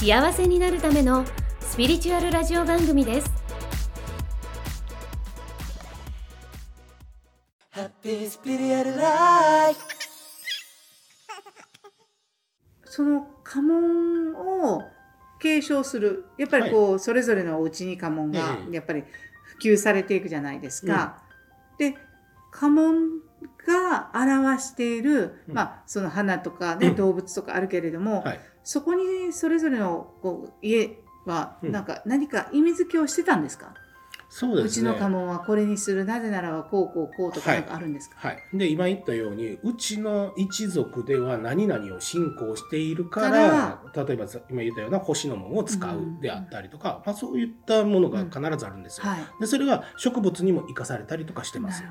幸せになるためのスピリチュアルラジオ番組です。ハッピースピリアルライフその家紋を継承する。やっぱりこう、それぞれのお家に家紋がええ。やっぱり普及されていくじゃないですか。で家紋が表している、うん。まあその花とか、ねうん。動物とかあるけれども、はいそこにそれぞれのこう家はうん。なんか何か意味付けをしてたんですか、うそうですね。ちの家紋はこれにするなぜならばこうこうこうとかはい。なんかあるんですか、はい、で今言ったようにうちの一族では何々を信仰しているかから例えばさ今言ったような星の門を使ううん。であったりとか、まあ、そういったものが必ずあるんですよ。はい。でそれが植物にも生かされたりとかしてます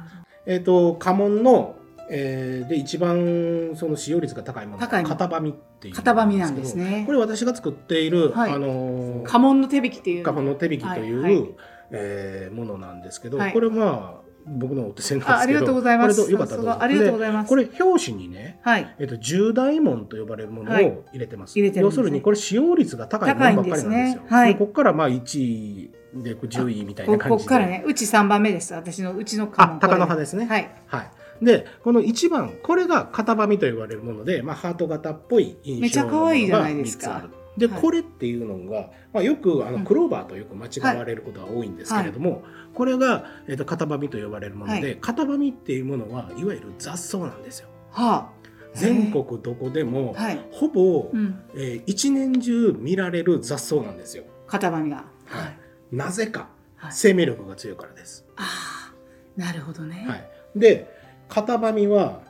えっ、と家紋の、えーで一番その使用率が高いもの。が高い型紙っていう型紙なんですね。これ私が作っている、はい。あのー家紋の手引きっていう。家紋の手引きという、はいはい。えーものなんですけど、はい。これまあ僕のお手製なんですけどあありがとうございます。これとよかったありがとうございます。でこれ表紙にねはい。えっと、重大門と呼ばれるものをはい。入れてます。入れてるんですね。要するにこれ使用率が高いものばっかりなんですよ。すね。はい。ここからまあ1位でこう10位みたいこな感じで。こっからね。うち3番目です。私のうちの家あ紋、鷹の葉ですね。はい。はい。で、この1番、これが型紙と言われるもので、まあ、ハート型っぽい印象めちゃ可愛いじゃないですか。のものが三つある。で、はい。これっていうのが、まあ、よくあうんのクローバーとよく間違われることが多いんですけれども、これが、えっと型紙と呼ばれるもので、はい。型紙っていうものはいわゆる雑草なんですよ。はあ。全国どこでも、はい、ほぼ、うん、えー一年中見られる雑草なんですよ。型紙が。はい。なぜかはい。生命力が強いからです。ああなるほどね、はい、で型紙は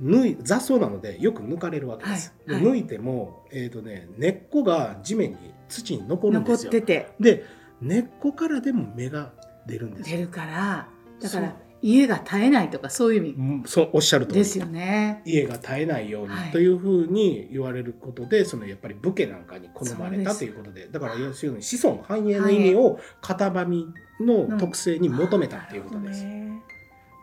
縫い雑草なのでよく抜かれるわけです。はいはい。で抜いても、えーとね、根っこが地面に土に残るん残っですよ。てて。で根っこからでも芽が出るんですよ。出るからだから家が絶えないとかそういう意味。うんそうおっしゃる通り。ですよね。家が絶えないようにはい。というふうに言われることで、そのやっぱり武家なんかに好まれたということで。だから要するに子孫繁栄の意味を型紙の特性に求めたっていうことです。なるほどね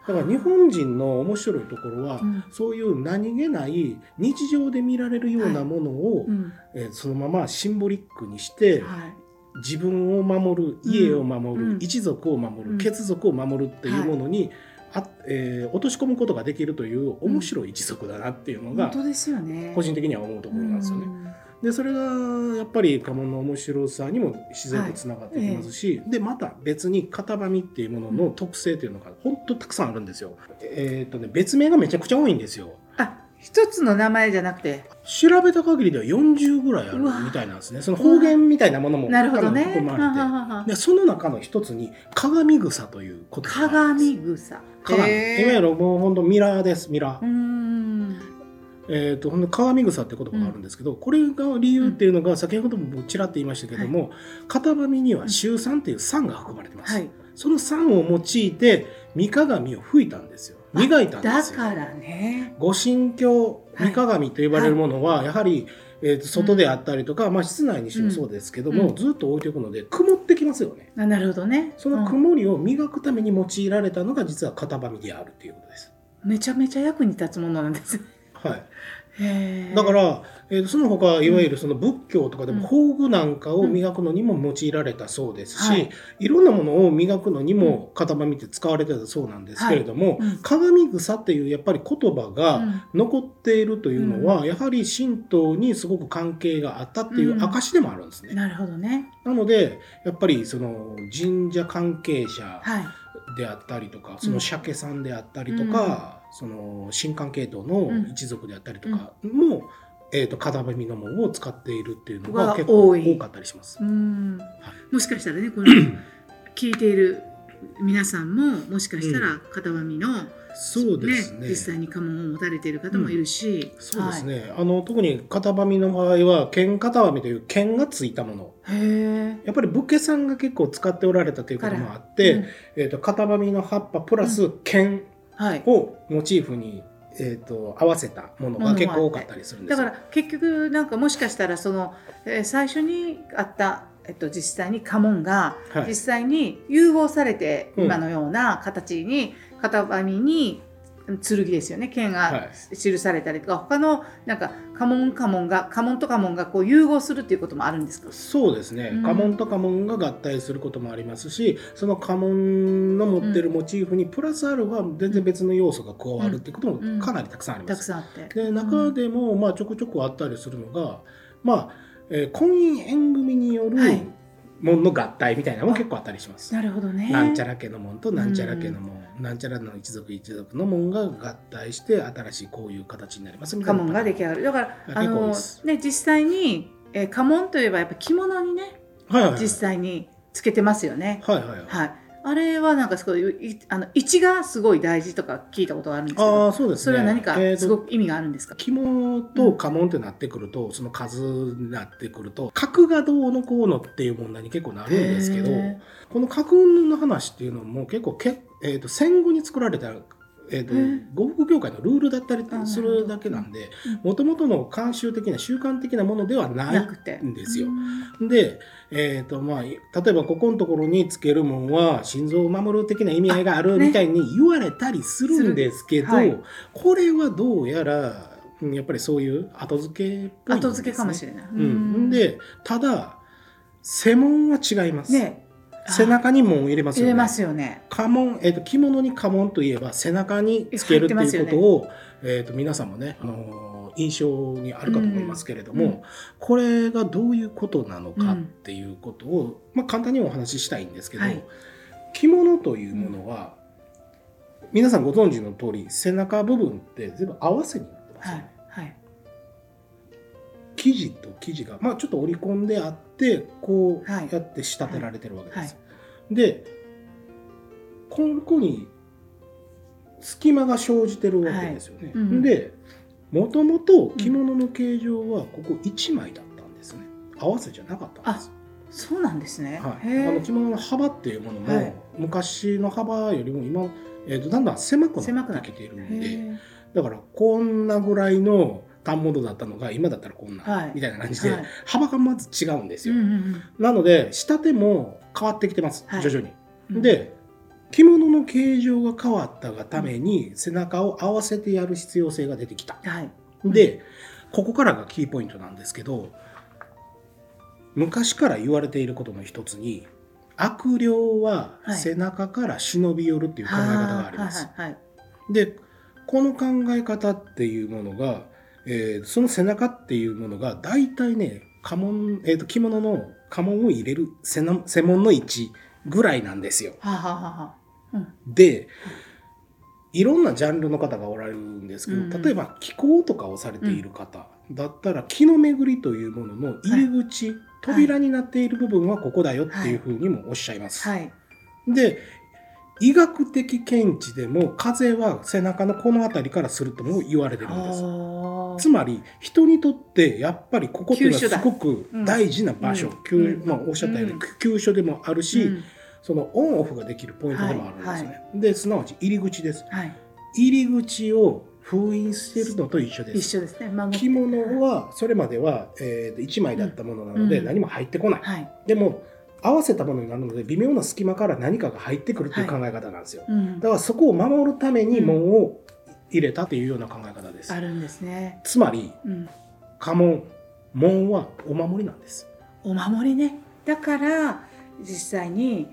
だから日本人の面白いところは、うん。そういう何気ない日常で見られるようなものを、うん。えーそのままシンボリックにして、はい。自分を守る家を守る、うん。一族を守る、うん。血族を守るっていうものに、あえー落とし込むことができるという面白い一族だなっていうのが、本当ですよね。個人的には思うところなんですよね。うんでそれがやっぱり家紋の面白さにも自然とつながってきますし、でまた別に型紙っていうものの特性というのが本当たくさんあるんですよ。えっ、とね別名がめちゃくちゃ多いんですよ。あ一つの名前じゃなくて？調べた限りでは40ぐらいあるみたいなんですね。その方言みたいなものもなるほどね。多分含まれてははははでその中の一つに鏡草という言葉があるんです鏡草。鏡。いへー。わゆるもう本当ミラーですミラー、うーんえー、とほんで鏡草って言葉があるんですけど、これが理由っていうのが先ほどもちらっと言いましたけども、型紙には臭酸っていう酸が含まれてます、はい。その酸を用いて三鏡を吹いたんですよ。磨いたんですよ。だからね。御神教はい三鏡と呼ばれるものはやはり、えーと外であったりとか、まあ、室内にしてもそうですけども、うん。ずっと置いておくので曇ってきますよね。あなるほどね。そのうん曇りを磨くために用いられたのが実は型紙であるということです。めちゃめちゃ役に立つものなんですはい、だから、えーとその他いわゆるその仏教とかでもうん。宝具なんかを磨くのにも用いられたそうですし、はい。い、ろんなものを磨くのにも型紙って使われてたそうなんですけれども、うん。鏡草っていうやっぱり言葉うがん。残っているというのは、やはり神道にすごく関係があったっていう証でもあるんですね。なるほどね。なのでやっぱりその神社関係者はい。であったりとか、その鮭さんであったりとか、その新関系統の一族であったりとかも、えー、と型紙のものを使っているっていうのがが結構多かったりします。う。ん。はもしかしたらねこの聞いている皆さんももしかしたら型紙の、そうですね。実際に家紋を持たれている方もいるし、そうですね、あの特に型紙の場合は剣型紙という剣がついたもの。はい、へえやっぱり武家さんが結構使っておられたということもあって、うん。えー、と型紙の葉っぱプラス剣はいをモチーフに、えー、と合わせたものが結構多かったりするんですよ。だから結局なんかもしかしたらその、えー最初にあった、えっと、実際に家紋がはい。実際に融合されてうん。今のような形に型紙に剣ですよね剣はがい。記されたりとか他のなんか家紋家紋が家紋と家紋がこう融合するっていうこともあるんですか？そうですね、うん。家紋と家紋が合体することもありますしその家紋の持ってるモチーフにプラスアルファ全然別の要素が加わるっていうこともかなりたくさんあります。たくさんあって。で中でもまあちょこちょこあったりするのが、まあえー婚姻縁組によるはい。門の合体みたいなのも結構あったりします。なるほどね。なんちゃら家の門となんちゃら家の門、なんちゃらの一族一族の門が合体して新しいこういう形になりますみたいな家紋が出来上がる。だからあのね実際に、えー家紋といえばやっぱ着物にねはいはいはい実際につけてますよね。はいはいはいはい。あれはなんかすごいいあの位置がすごい大事とか聞いたことがあるんですけあど、あそうですねそれは何かすごく意味があるんですか？着物と家紋ってなってくると、その数になってくると格がどうのこうのっていう問題に結構なるんですけどへこの格運の話っていうのも結構け、えー、と戦後に作られた、えー、と呉服業界のルールだったりあするだけなんでうん。もともとの慣習的な習慣的なものではなないんですよ。う。ん。で、えーとまあ、例えばここのところにつけるもんは心臓を守る的な意味合いがあるみたいに言われたりするんですけど、するはい。これはどうやらうんやっぱりそういう後付けっぽいね、後付けかもしれない。うん、でただ背紋は違います、ね背中に紋を入れますよね入れますよね。家紋、えー、と着物に家紋といえば背中につけるっていうことを、えー、と皆さんもね、あのー印象にあるかと思いますけれども、うんうんこれがどういうことなのかっていうことを、まあ、簡単にお話ししたいんですけど、はい着物というものは、皆さんご存知の通り背中部分って全部合わせになってますよはねい。はい。生地と生地が、まあ、ちょっと織り込んであってこうはいやって仕立てられてるわけです。はいでここに隙間が生じてるわけですよね。はいうんでもともと着物の形状はここ1枚だったんですね。合わせじゃなかったんです。そうなんですね。はい、あの着物の幅っていうものも、はい昔の幅よりも今、えー、とだんだん狭くなってきているへんでーだからこんなぐらいの反物だったのが今だったらこんな、はいみたいな感じで、はい幅がまず違うんですよ。うんうんなので仕立ても変わってきてます、はい徐々に。うん。で着物の形状が変わったがために背中を合わせてやる必要性が出てきた。はい。でここからがキーポイントなんですけど昔から言われていることの一つに悪霊ははい背中から忍び寄るっていう考え方があります。でこの考え方っていうものが、えーその背中っていうものが大体ね家紋、えーと着物の家紋を入れる背の背紋の位置ぐらいなんですよ。はあはあは。うん。でいろんなジャンルの方がおられるんですけど、うんうん例えば気候とかをされている方だったら気の巡りというものの入り口、扉になっている部分はここだよっていうふうにもおっしゃいます。はい。で医学的見地でも風は背中のこの辺りからするとも言われてるんです。あつまり人にとってやっぱりここっていうのはすごく大事な場所、うん急うんまあ、おっしゃったようにうん急所でもあるし、うんそのオンオフができるポイントでもあるんですね。はで、すなわち入り口です。はい。入り口を封印しているのと一緒で一す。緒ですね。着物はそれまでは、えー、1枚だったものなのでうん何も入ってこない。はい。でも合わせたものになるので微妙な隙間から何かが入ってくるっていう考え方なんですよ。うんだ。からそこを守るためにうん門を入れたっていうような考え方です。あるんですね。つまりうん。家紋門はお守りなんです。お守りね。だから実際に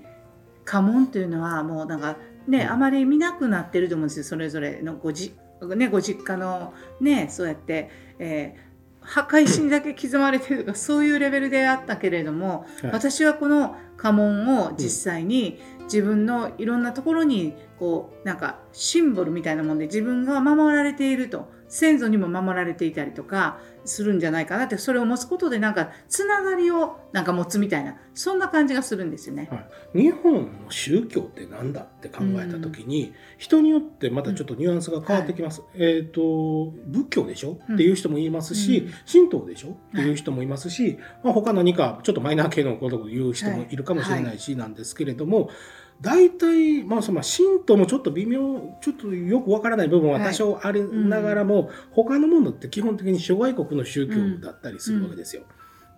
家紋というのはもうなんかね、うんあまり見なくなってると思うんですよ。それぞれのごじねご実家のねそうやって。えー墓石にだけ刻まれてるとかそういうレベルであったけれども、はい。私はこの家紋を実際に自分のいろんなところにこうなんかシンボルみたいなもんで自分が守られていると先祖にも守られていたりとかするんじゃないかなってそれを持つことでなんかつながりをなんか持つみたいなそんな感じがするんですよね。日本の宗教って何だって考えた時に、人によってまたちょっとニュアンスが変わってきます。えっ、と仏教でしょ、うん。っていう人もいますし、うん。神道でしょ？っていう人もいますし、まあ、他何かちょっとマイナー系のことを言う人もいるかもしれないしなんですけれども、大体、まあ、そのまあ神道もちょっと微妙ちょっとよくわからない部分は多少ありながらも、他のものって基本的に諸外国の宗教だったりするわけですよ。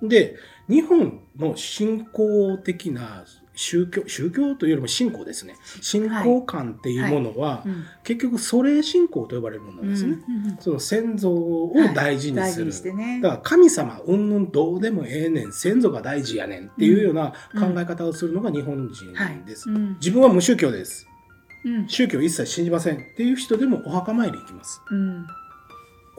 で日本の信仰的な宗教宗教というよりも信仰ですね。信仰観っていうものは、うん。結局祖霊信仰と呼ばれるものなんですね。その先祖を大事にする。にしてね。だから神様うんぬんどうでもええねん先祖が大事やねんっていうような考え方をするのが日本人です。うん。自分は無宗教です。うん。宗教一切信じませんっていう人でもお墓参り行きます。うん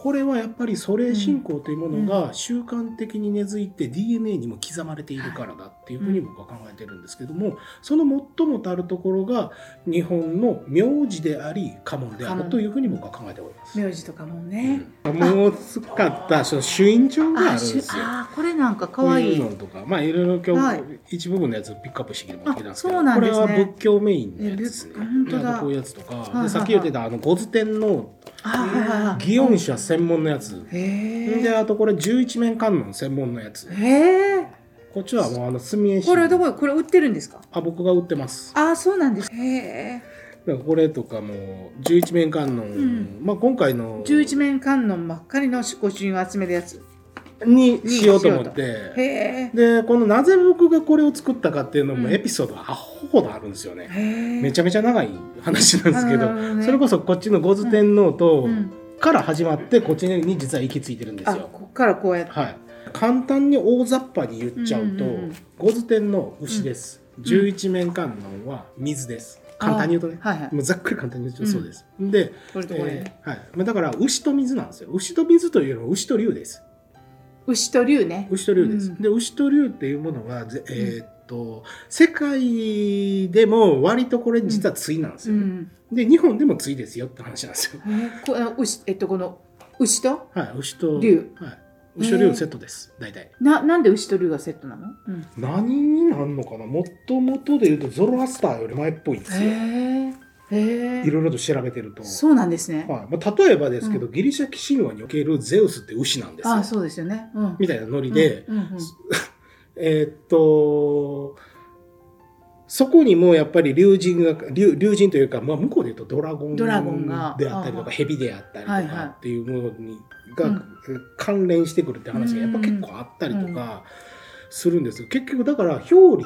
これはやっぱり祖霊信仰というものが習慣的に根付いて DNA にも刻まれているからだっていうふうに僕は考えてるんですけどもその最もたるところが日本の名字であり家紋であるというふうに僕は考えております。名字とかもね。うん。もう使ったその朱印帳があるんしですよ。あーこれなんか可愛い。のとか、まあいろいろ今日、はい。一部分のやつをピックアップしてきてもらってたんですけど、あそうなんですね。これは仏教メインのやつ。ですね。本当だ。こういうやつとか、いはさっき言ってたあの五図天の祇園社専門のやつ。へであとこれ十一面観音専門のやつえ。へえ。こっちはもうあの住江市これはどここれ売ってるんですか？あ僕が売ってます。あーそうなんです。へえ。だからこれとかも十一面観音、んまあ今回の十一面観音ばっかりの御朱印を集めるやつ。にしようと思っへて。え。でこのなぜ僕がこれを作ったかっていうのもうんエピソードがアホほどあるんですよね。めちゃめちゃ長い話なんですけど、それこそこっちの五図天皇と、うん。から始まってこっちに実は行き着いてるんですあよ。こっからこうやって。はい、簡単に大雑把に言っちゃうと、うんうんうん五図天皇牛です、十一面観音は水です簡単に言うとね、あはいはい。もうざっくり簡単に言うとそうです、で、これとこれ。えーはいまあ、だから牛と水なんですよ牛と水というよりも牛と竜です牛と竜ね。牛と竜です、うんで牛と竜っていうものはぜえーっと世界でも割とこれ実は対なんですよ、うん。で日本でも対ですよって話なんですよえーこあ牛えっとこの牛と？はい牛と竜はい、牛と竜のセットです、大体ななんで牛と竜がセットなの？うん。何になんのかな？もともとで言うとゾロアスターより前っぽいんですよへえ。へえ。いろいろと調べてると、そうなんですね。はい。まあ、例えばですけど、ギリシャ神話におけるゼウスって牛なんですよ。あそうですよね。うん。みたいなノリで、うんうんうん。えーっとそこにもやっぱり竜神が竜竜神というか、まあ、向こうで言うとドラゴンドラゴンがであったりとあか蛇であったりとかっていうものにが、うん。関連してくるって話がやっぱ結構あったりとうん。かするんですよ。結局だから表裏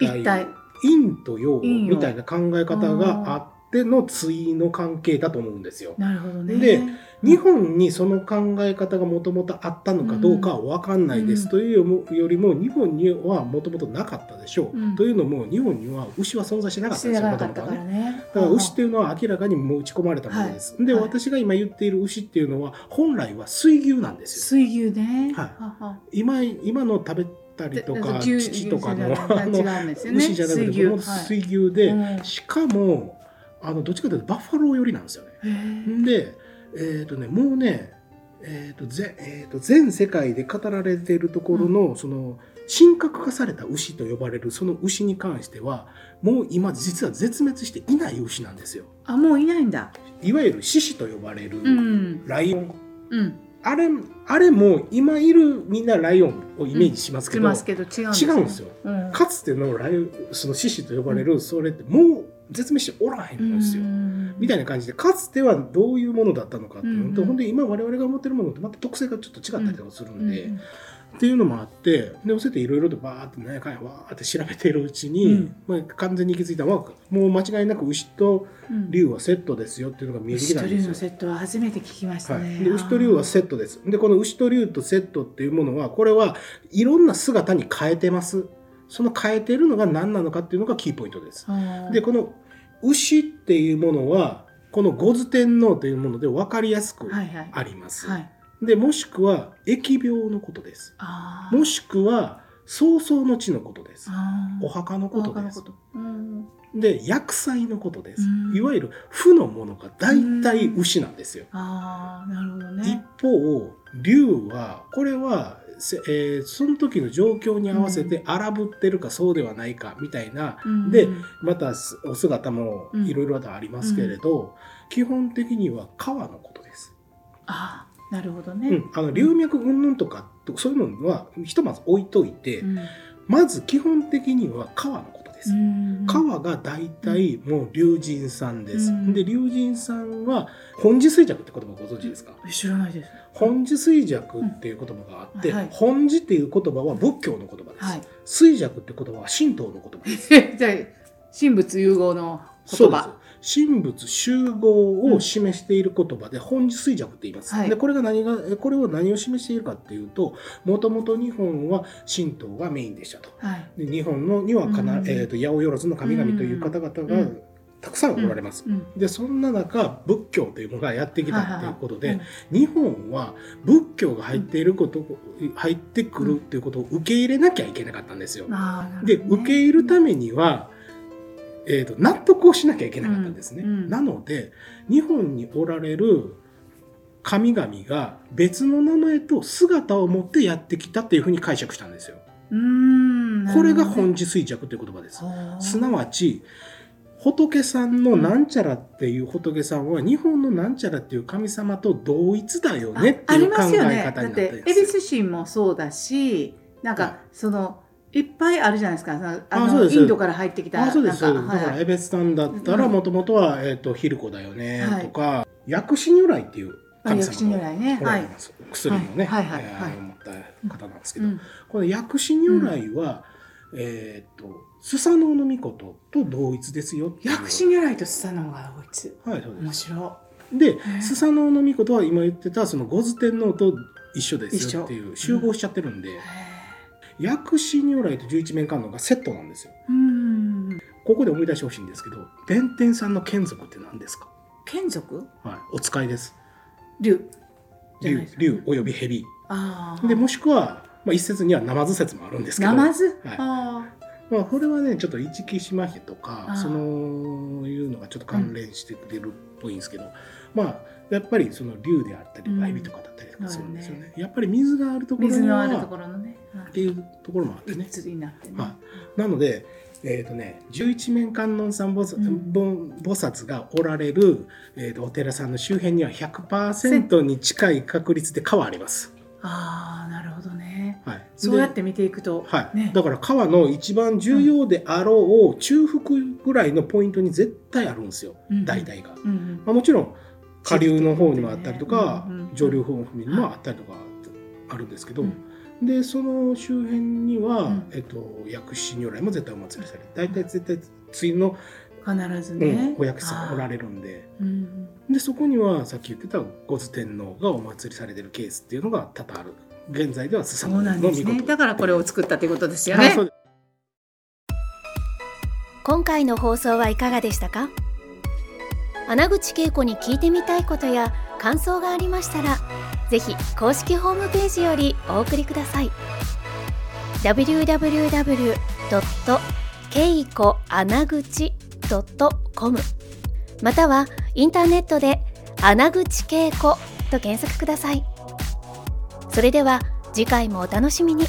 一体。陰と陽みたいな考え方があっての対の関係だと思うんですよ。なるほどね。で日本にその考え方がもともとあったのかどうかは分かんないです、うんというよりも日本にはもともとなかったでしょう、うんというのも日本には牛は存在してなかったんですよもともとはね。だから牛っていうのは明らかにもう打ち込まれたものです。で、はい私が今言っている牛っていうのは本来は水牛なんですよ。水牛ね。はいはは今今の食べたりとかで乳とかの牛あの。牛じゃなくて水牛。水牛で、うんしかもあのどっちかというとバッファロー寄りなんですよね。で、えーとね、もうね、えーとぜえーと全世界で語られているところの,、その神格化された牛と呼ばれるその牛に関してはもう今実は絶滅していない牛なんですよ。あもういないんだ。いわゆる獅子と呼ばれるうんライオン。うん。あれあれも今いるみんなライオンをイメージしますけど、違うんですよ。うんかつてのライその獅子と呼ばれるそれってもう絶滅しておらへんですよ。みたいな感じでかつてはどういうものだったのかっていうのと、うんうんほんで今我々が思ってるものとまた特性がちょっと違ったりとかするんで、うんっていうのもあってでそうやっていろいろとバーってねかんやわーって調べてるうちに、うんまあ、完全に気づいたのはもう間違いなく牛とうん竜はセットですよっていうのが見えてき牛と竜のたんですよ。セットは初めて聞きましたはい、ね。で牛と竜はセットです。でこの牛と竜とセットっていうものはこれはいろんな姿に変えてます。その変えてるのが何なのかっていうのがキーポイントです。でこの牛っていうものはこの五図天皇というもので分かりやすくはいはいあります。はい。でもしくは疫病のことです。もしくは早々の地のことです。お墓のことですで薬剤のことですうんいわゆる負のものが大体牛なんですよああなるほど一ね。方竜はこれはせえーその時の状況に合わせて荒ぶってるかそうではないかみたいな。うん。でまたすお姿もうん。いろいろとありますけれど、基本的には川のことです。ああなるほどね。うん、あの流脈云々とかとそういうのはひとまず置いといて、うん。まず基本的には川のことです。うん川が大体もう龍神さんです。うんで龍神さんは本地衰弱って言葉ご存知ですか？え知らないです。本地衰弱っていう言葉があって、本地っていう言葉は仏教の言葉です。はい。衰弱って言葉は神道の言葉です。じゃあ神仏融合の言葉。神仏集合を示している言葉で本地衰弱って言います。はいでこれが何がこれを何を示しているかっていうともともと日本は神道がメインでしたと。はい。で日本のにはかな、うんえー、と八百万の神々という方々うがんたくさんおられます。うんでそんな中仏教というものがやってきたっていうことで、はいはい日本は仏教が入っていること、入ってくるっていうことを受け入れなきゃいけなかったんですよ。で受け入れるためには、えー、と納得をしなきゃいけなかったんですね。うんうんなので日本におられる神々が別の名前と姿を持ってやってきたっていうふうに解釈したんですよ。これが本地衰弱という言葉です。はあすなわち仏さんのなんちゃらっていう仏さんは日本のなんちゃらっていう神様と同一だよねっていう考えますよね。方になっだっててるんですよ。恵比寿神もそうだし、なんか、はいそのいっぱいあるじゃないですか。あのインドから入ってきたあそうです。だか。らはいエベスさんだったらうん。もともとは、えー、とヒルコだよねはい。とか、薬師如来っていうあ神薬師如様が来ね。はいおられ。ます、薬のね、はい。はい。は持った方なんですけど、うん。この薬師如来は、えっ、とスサノオノミコトと同一ですよ薬師如来とスサノオが同一。はいそうです。面白でー。スサノオノミコトは今言ってたその五頭天皇と一緒ですよっていう集合しちゃってるんで、薬師如来と十一面観音がセットなんですよ。ここで思い出してほしいんですけど弁天さんの眷属って何ですか？眷属？はいお使いです竜。竜竜および蛇ああ。でもしくは、まあ、一説にはナマズ説もあるんですけどナマズ。はいあまあ、これはねちょっと一木島比とかそのいうのがちょっと関連してくれるっぽいんですけど、まあやっぱりその竜であったりうん蛇とかだったりとかするんですよね,、なやっぱり水があるとあ。ころ水のあるところのね。はいっていうところもあってねになってね。はなのでえーとね、十一面観音さん菩薩,、うん菩薩がおられる、えーとお寺さんの周辺には100%に近い確率で川あります。ああ、なるほどね。はい、そうやって見ていくと、はい。ね。だから川の一番重要であろう中腹ぐらいのポイントに絶対あるんですよ、うん大体が。うんうん。まあ、もちろん下流の方にもあったりとか、うんうん上流方にもあったりとかあるんですけど、うん。でその周辺には、うん。えっと、薬師如来も絶対お祭りされる大体絶対次の、必ずうんね。お薬師さんおらる。れるんで。うんでそこにはさっき言ってた五頭天皇がお祭りされてるケースっていうのが多々ある現在ではスサそうなんですね。だからこれを作ったということですよね。あそう今回の放送はいかがでしたか？穴口恵子に聞いてみたいことや感想がありましたらぜひ公式ホームページよりお送りください。www.keikoanaguchi.com またはインターネットで穴口恵子と検索くださいそれでは次回もお楽しみに。